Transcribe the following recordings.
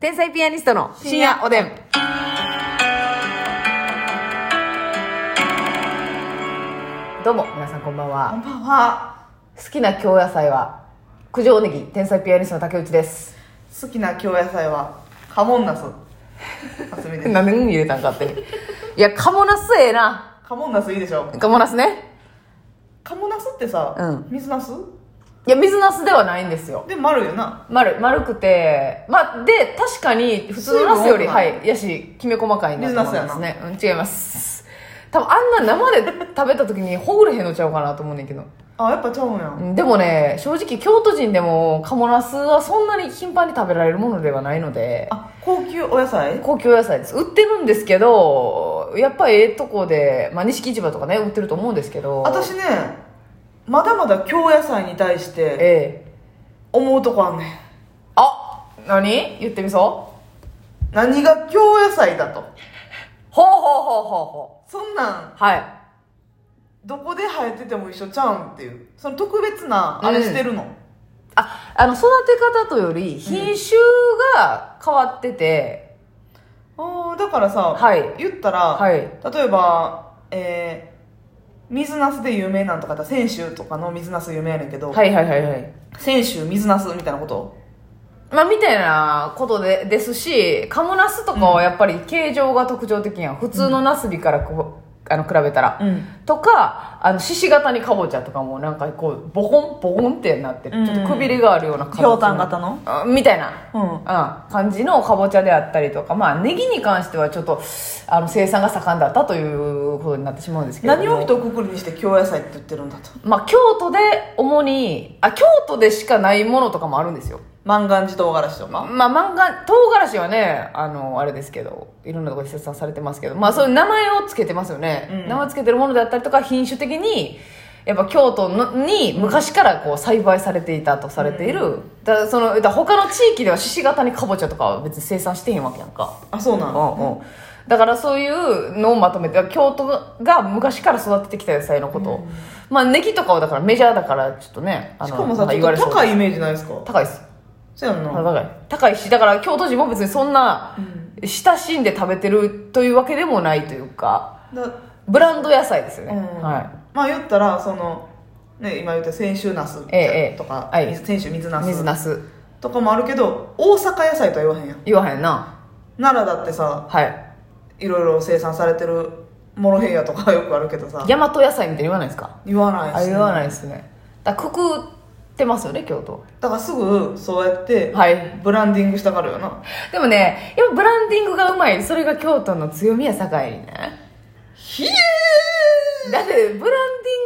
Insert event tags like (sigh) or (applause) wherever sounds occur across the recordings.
天才ピアニストの深夜おでん。どうも、皆さんこんばんこは。んばんは。好きな京野菜は、九条ネギ、天才ピアニストの竹内です。好きな京野菜は、カモンナス。あすみです。何 (laughs) でうん入れたん勝手に。いや、カモナスええな。カモンナスいいでしょカモナスね。カモナスってさ、うん水ナスいや、水ナスではないんですよ。で、丸よな。丸、丸くて、まあ、で、確かに、普通のナスより、はいい、やし、きめ細かいなと思いますね。うん、違います。多分、あんな生で食べた時にほぐれへんのちゃうかなと思うねんけど。あ、やっぱちゃうんや。うんでもね、正直、京都人でも、カモナスはそんなに頻繁に食べられるものではないので、あ、高級お野菜？高級野菜です。売ってるんですけど、やっぱええとこで、まあ、錦市場とかね、売ってると思うんですけど。私ね、まだまだ京野菜に対してええ思うとこあんねん。あ何？言ってみそう何が京野菜だと。ほうほうほうほうほそんなん、う。はい。どこで生えてても一緒ちゃうんっていう。その特別な、あれしてるの。あ、あの、育て方とより、品種が変わってて、ああ、だからさ、はい言ったら、はい。例えば、えー、水ナスで有名なんとかだ泉州とかの水ナス有名やねんけど、はいはいはいはい。泉州水ナスみたいなこと？まあ、みたいなことでですし、カモナスとかはやっぱり形状が特徴的やん。普通のナスビからこう、あの、比べたら。うんとか、あの、獅子型にかぼちゃとかもなんかこう、ボコン、ボコンってなってる。ちょっとくびれがあるような形ひょうたん型の？あみたいな。うんうん、感じのかぼちゃであったりとか、まあ、ネギに関してはちょっと、あの、生産が盛んだったということになってしまうんですけれども。何を一括りにして京野菜って言ってるんだと？まあ、京都で主に、あ、京都でしかないものとかもあるんですよ。万願寺唐辛子とか、まあ、漫画、唐辛子はね、あの、あれですけど、いろんなところで生産されてますけど、まあ、そういう名前をつけてますよね。うん名前つけてるものであったりとか、品種的に、やっぱ京都のに昔からこう栽培されていたとされている、だからそのだ他の地域では獅子型にかぼちゃとかは別に生産してへんわけやんか。あそうなうんの、うん。だからそういうのをまとめて、京都が昔から育ててきた野菜のことを。まあ、ネギとかはだからメジャーだから、ちょっとね、あしかもさ高い。いイメージないですか？高いです。そうやんな、高い。高いしだから京都人も別にそんな親しんで食べてるというわけでもないというかだブランド野菜ですよね、うん。はまあ言ったらそのね今言った泉州ナスええええ。とか、はい。水泉州水ナいス水なすとかもあるけど大阪野菜とは言わへんやん。言わへんな。奈良だってさはい。いろいろ生産されてるモロヘイヤとかよくあるけどさ。大和野菜みたいに言わないですか？言わないし、あ言わないですね。だくくってますよね京都。だからすぐそうやってはい。ブランディングしたがるよな。でもねやっぱブランディングがうまい。それが京都の強みやさかいにね。ひえだってブランディ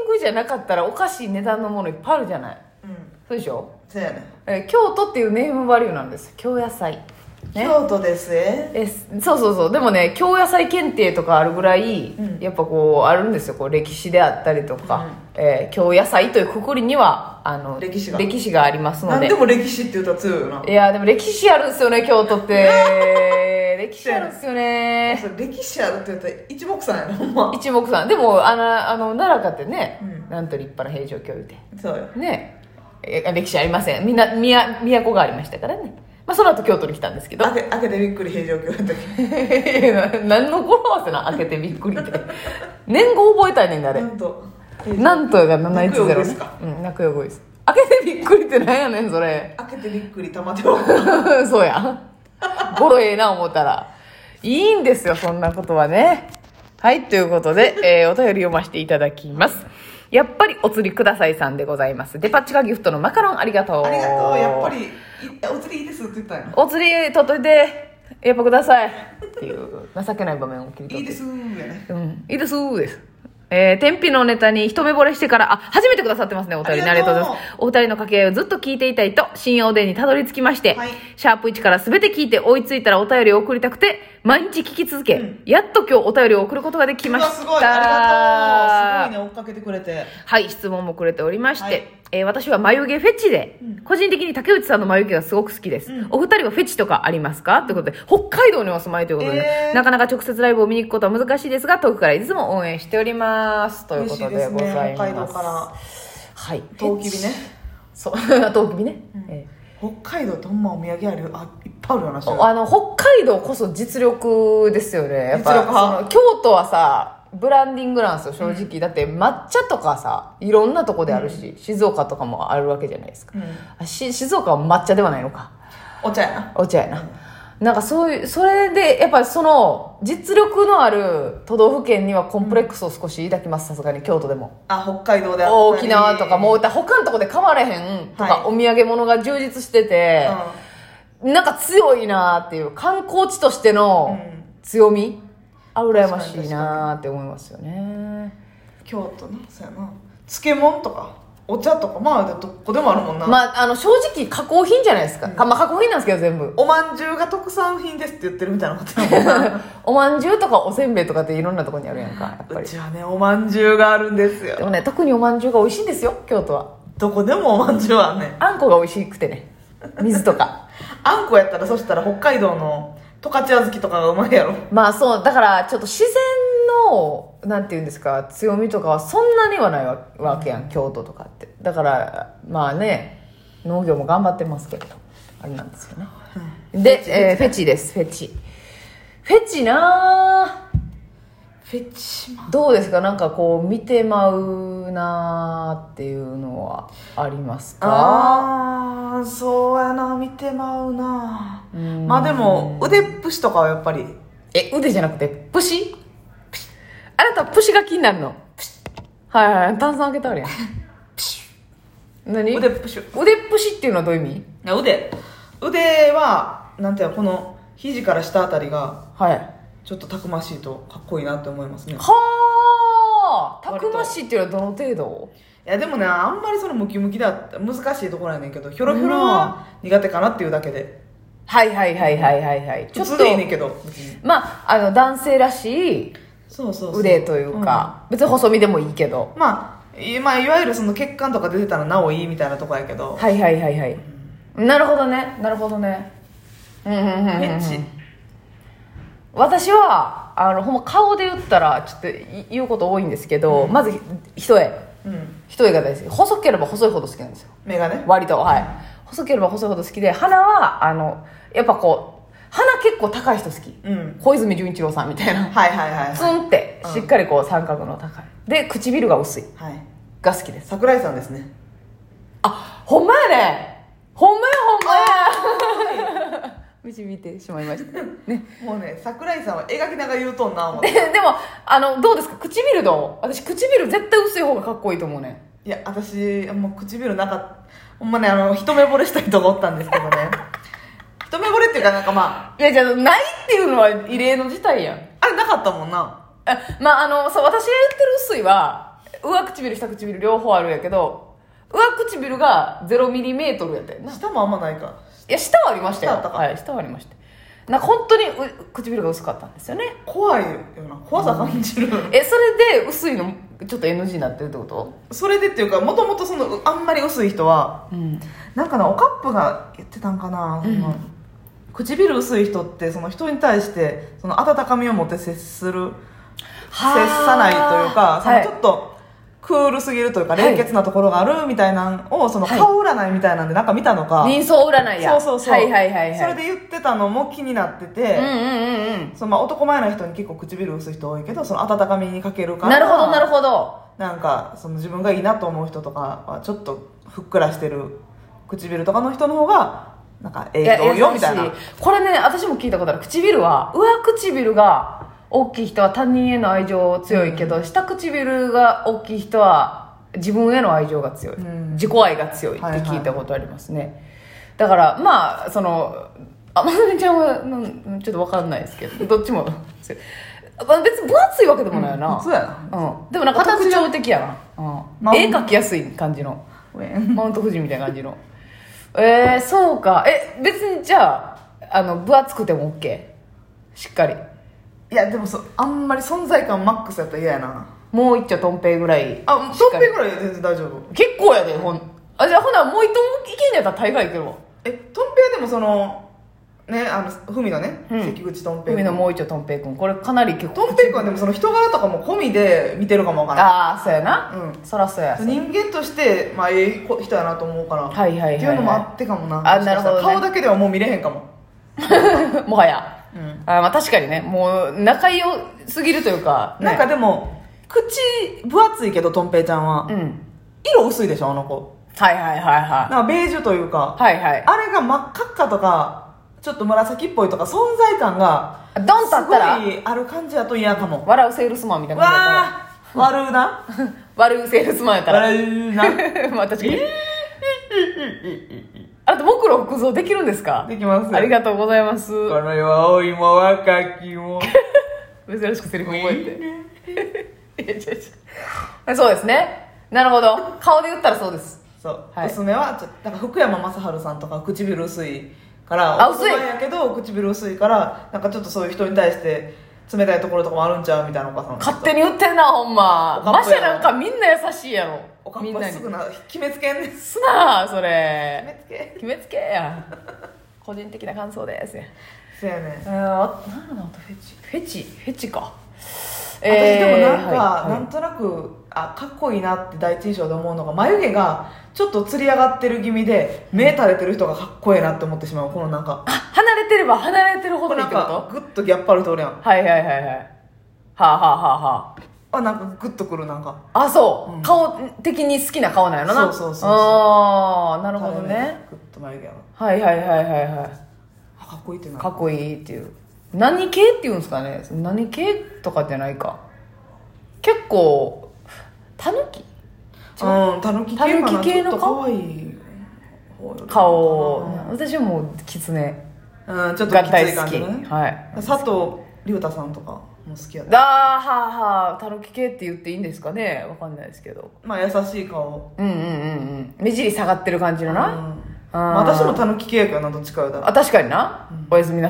ングじゃなかったらおかしい値段のものいっぱいあるじゃない。ーうん。そうでしょ？そうやね。えー京都っていうネームバリューなんです。京野菜ね。京都です。ええそうそうそう。でもね京野菜検定とかあるぐらい、うん。やっぱこうあるんですよ。こう歴史であったりとか、えー京野菜というくくりにはあの歴史が。歴史がありますので。何でも歴史って言ったら強いよな。いやでも歴史あるんですよね京都って。(laughs) 歴史あるんですよね。歴史あるって言ったら一目散やなほんま。一目散。でもあのあの奈良かってね、うん。なんと立派な平城京でそうよ。ね。え歴史ありません。みんな宮都がありましたからねまあその後京都に来たんですけど。開け開けてびっくり平城京やったっいや (laughs) 何の語呂合わせな開けてびっくりって。(laughs) 年号覚えたいねんだあれ。けなんと。なんとが710泣くよですか？うん泣くよごいです。開けてびっくりってなんやねんそれ。開けてびっくり玉手を。(laughs) そうや。語呂ええな思ったら。いいんですよそんなことはね。はいということで、えーお便り読ませていただきますやっぱりお釣りくださいさんでございます。デパ地下ギフトのマカロンありがとう。ありがとう。やっぱりいお釣りいいですって言ったんやお釣り取っといてやっぱください。っていう情けない場面を切り取って。いいですーやね。うん、いいですーです。えー、天日のネタに一目惚れしてから、あ、初めてくださってますね、お便り。ありがとう。ありがとうございます。お二人の掛け合いをずっと聞いていたいと、深夜おでんにたどり着きまして、はい。シャープ1から全て聞いて追いついたらお便りを送りたくて、毎日聞き続け、うん。やっと今日お便りを送ることができました。すごい。ありがとう。すごいね追っかけてくれて。はい、質問もくれておりまして、はい。えー私は眉毛フェチで、個人的に竹内さんの眉毛がすごく好きです。うん。お二人はフェチとかありますか？ということで、北海道にお住まいということで、えー。なかなか直接ライブを見に行くことは難しいですが、遠くからいつも応援しております。ということでございます。すね北海道から。はい。トウキビねそう、トウキビね。えー北海道ってほんまお土産あるあいっぱいあるよなあの北海道こそ実力ですよね。やっぱ京都はさブランディングなんですよ正直、だって抹茶とかさいろんなとこであるし、静岡とかもあるわけじゃないですか、うん。あし静岡は抹茶ではないのか。お茶やな。お茶やな、なんかそういうそれでやっぱりその実力のある都道府県にはコンプレックスを少し抱きますさすがに京都でも。あ北海道であったり。沖縄とかもう他のとこで買われへんとか、はい。お土産物が充実してて、なんか強いなっていう観光地としてのうん。強み、あ羨ましいなって思いますよね。京都なそうやな。漬物とかお茶とかまあどこでもあるもんな、まああの正直加工品じゃないですか、かまあ加工品なんですけど全部。おまんじゅうが特産品ですって言ってるみたいなことやもんな。(laughs) おまんじゅうとかおせんべいとかっていろんなところにあるやんかやっぱり。うちはねおまんじゅうがあるんですよ。でもね特におまんじゅうが美味しいんですよ京都は。どこでもおまんじゅうはね。んあんこが美味しくてね。水とか。(laughs) あんこやったらそしたら北海道の十勝小豆とかがうまいやろ。まあそうだからちょっと自然のなんていうんですか強みとかはそんなにはないわわけやん京都とかって。だからまあね農業も頑張ってますけどあれなんですよね。で、えーフェチですフェチ。フェチなあフェチマどうですか？なんかこう見てまうなあっていうのはありますか？ああそうやな見てまうなうん。まあでも腕っぷしとかはやっぱり。え腕じゃなくてプシあなたプシが気になるの？はいはい炭酸開けたあるやん。(laughs) 何？腕っぷし？腕っぷしっていうのはどういう意味？腕。腕はなんていうのこの肘から下あたりがはい。ちょっとたくましいとかっこいいなって思いますね。はあたくましいっていうのはどの程度？いやでもねあんまりそのムキムキだって難しいところやねんけどひょろひょろは苦手かなっていうだけで。はいはいはいはいはいはい。ちょ普っといいねんけど別に。まああの男性らしいそうそうそう。腕というか、別に細身でもいいけど。うんまあいまあいわゆるその血管とか出てたらなおいいみたいなとこやけど。はいはいはいはい、なるほどね。なるほどね。うんうんうんうんうん。私はあのほんま顔で言ったらちょっとい言うこと多いんですけど、まずひ一重うん。一重が大好き細ければ細いほど好きなんですよ。目がね。割とはい。細ければ細いほど好きで鼻はあのやっぱこう鼻結構高い人好き。うん。小泉純一郎さんみたいな。はいはいはいツはい。ンってしっかりこう三角の高い。で唇が薄い。はい。が好きです。桜井さんですね。あほんまやね。ほんまやほんまや。導 (laughs) い。てしまいましたね。(laughs) もうね桜井さんは描きながら言うとんな思って。(laughs) でもあのどうですか？唇どう？私唇絶対薄い方がかっこいいと思うね。いや私もう唇なかったほんまねあの一目惚れした人がおったんですけどね一目惚れっていうかなんかまいやじゃあないっていうのは異例の事態やん。ああれなかったもんな。あまああのそう私が言ってる薄いは上唇下唇両方あるんやけど上唇が0ミリメートルやったよ下もあんまないか。や下はありましたよ。下あったか。はい下はありました。なんか本当にう唇が薄かったんですよね。怖いよな。怖さ感じる、えそれで薄いのちょっと NG になってるってこと？それでっていうかもともとそのあんまり薄い人はうん。なんかなおカップが言ってたんかな、その唇薄い人ってその人に対してその温かみを持って接する接さないというか、そのちょっとクールすぎるというかはい。冷血なところがあるみたいなのをそのはい。顔占いみたいなんでなんか見たのか、人相占いや。そうそうそう、はいはいはいはい。それで言ってたのも気になってて、うんうんうんうん。そのまあ男前な人に結構唇薄い人多いけどその温かみに欠けるからなるほどなるほど。なんかその自分がいいなと思う人とかはちょっとふっくらしてる唇とかの人の方がなんかええとよみたいな。これね私も聞いたことある。唇は上唇が大きい人は他人への愛情強いけど、下唇が大きい人は自分への愛情が強い、うん。自己愛が強いって聞いたことありますね、だからまあそのちゃんはうんちょっと分かんないですけどどっちも別に分厚いわけでもないよな、うんそうやな。うん、でもなんか特徴的やな、うん。まあ絵描きやすい感じの。マウント富士みたいな感じのえー、そうか。え別にじゃああの分厚くても OK しっかり。いやでもそあんまり存在感マックスやったら嫌やな。もう一丁とんぺいぐらいあしっかり。トンペぐらいは全然大丈夫。結構やでほん。あじゃあほなもう一頭いけんやったら大概いけるわ。えトンペはでもそのねあのふみのね、うん。関口とんぺい海のもう一丁とんぺいくん。これかなり結構。とんぺいくんはでもその人柄とかも込みで見てるかもわからああそうやな、うん。そらそうや。ん人間としてまあええ人やなと思うから、はいはいはいはい。っていうのもあってかもな。あなるほどね。顔だけではもう見れへんかも。(laughs) もはや、うん。あまあ確かにね。もう仲良すぎるというか、ね、なんかでも口分厚いけどとんぺいちゃんは、うん。色薄いでしょあの子。はいはいはいはなんかベージュというか、いはいはい。あれが真っ赤っかとかちょっと紫っぽいとか存在感がドンとあったら？すごいある感じやと嫌かも。笑うセールスマンみたいな感じだったら。わあ悪うな？(laughs) 笑うセールスマンやったら。悪うな？(laughs) まあ確かに。あと僕の服装できるんですか？できますありがとうございます。この世は青いも若きも。(laughs) 珍しくセリフ覚えて。そうですね。なるほど。顔で言ったらそうです。そう、はい。娘はちょだから福山雅治さんとか唇薄いからあ薄い。やけど唇薄いからなんかちょっとそういう人に対して冷たいところとかもあるんちゃうみたいなお母さん。勝手に言ってんなほんま。マシャなんかみんな優しいやろ。おかっぱすぐな決めつけんねん。すなそ決れめつけ。決めつけや。個人的な感想ですそうやねえー、あ何なのあとフェチ。フェチフェチか私でもなんか、はいなんとなくあかっこいいなって第一印象で思うのが眉毛がちょっとつり上がってる気味で目垂れてる人がかっこいいなって思ってしまう。このなんか。あ離れてれば離れてるほこれなんかグッとギャップある人おるやん。はいはいはいはい。はあはあはあはあ。なんかグッとくるなんか。ああそう、うん。顔的に好きな顔なんやろな。そうそうそうそう。ああなるほどね。グッと眉毛がはいはいはいはいはい。あかっこいいってなかっこいいっていう何系っていうんですかね。何系とかじゃないか。結構たぬきうんたぬき系の顔？顔私はもうキツネうんちょっとがきつ大好きい感じのねはい。佐藤隆太さんとかも好きやっただーはあはあたぬき系って言っていいんですかね。わかんないですけど。まあ優しい顔。うんうんうんうん。目尻下がってる感じのな、うん。私もたぬき系やけどなどっちかよだあ確かにな、おやすみな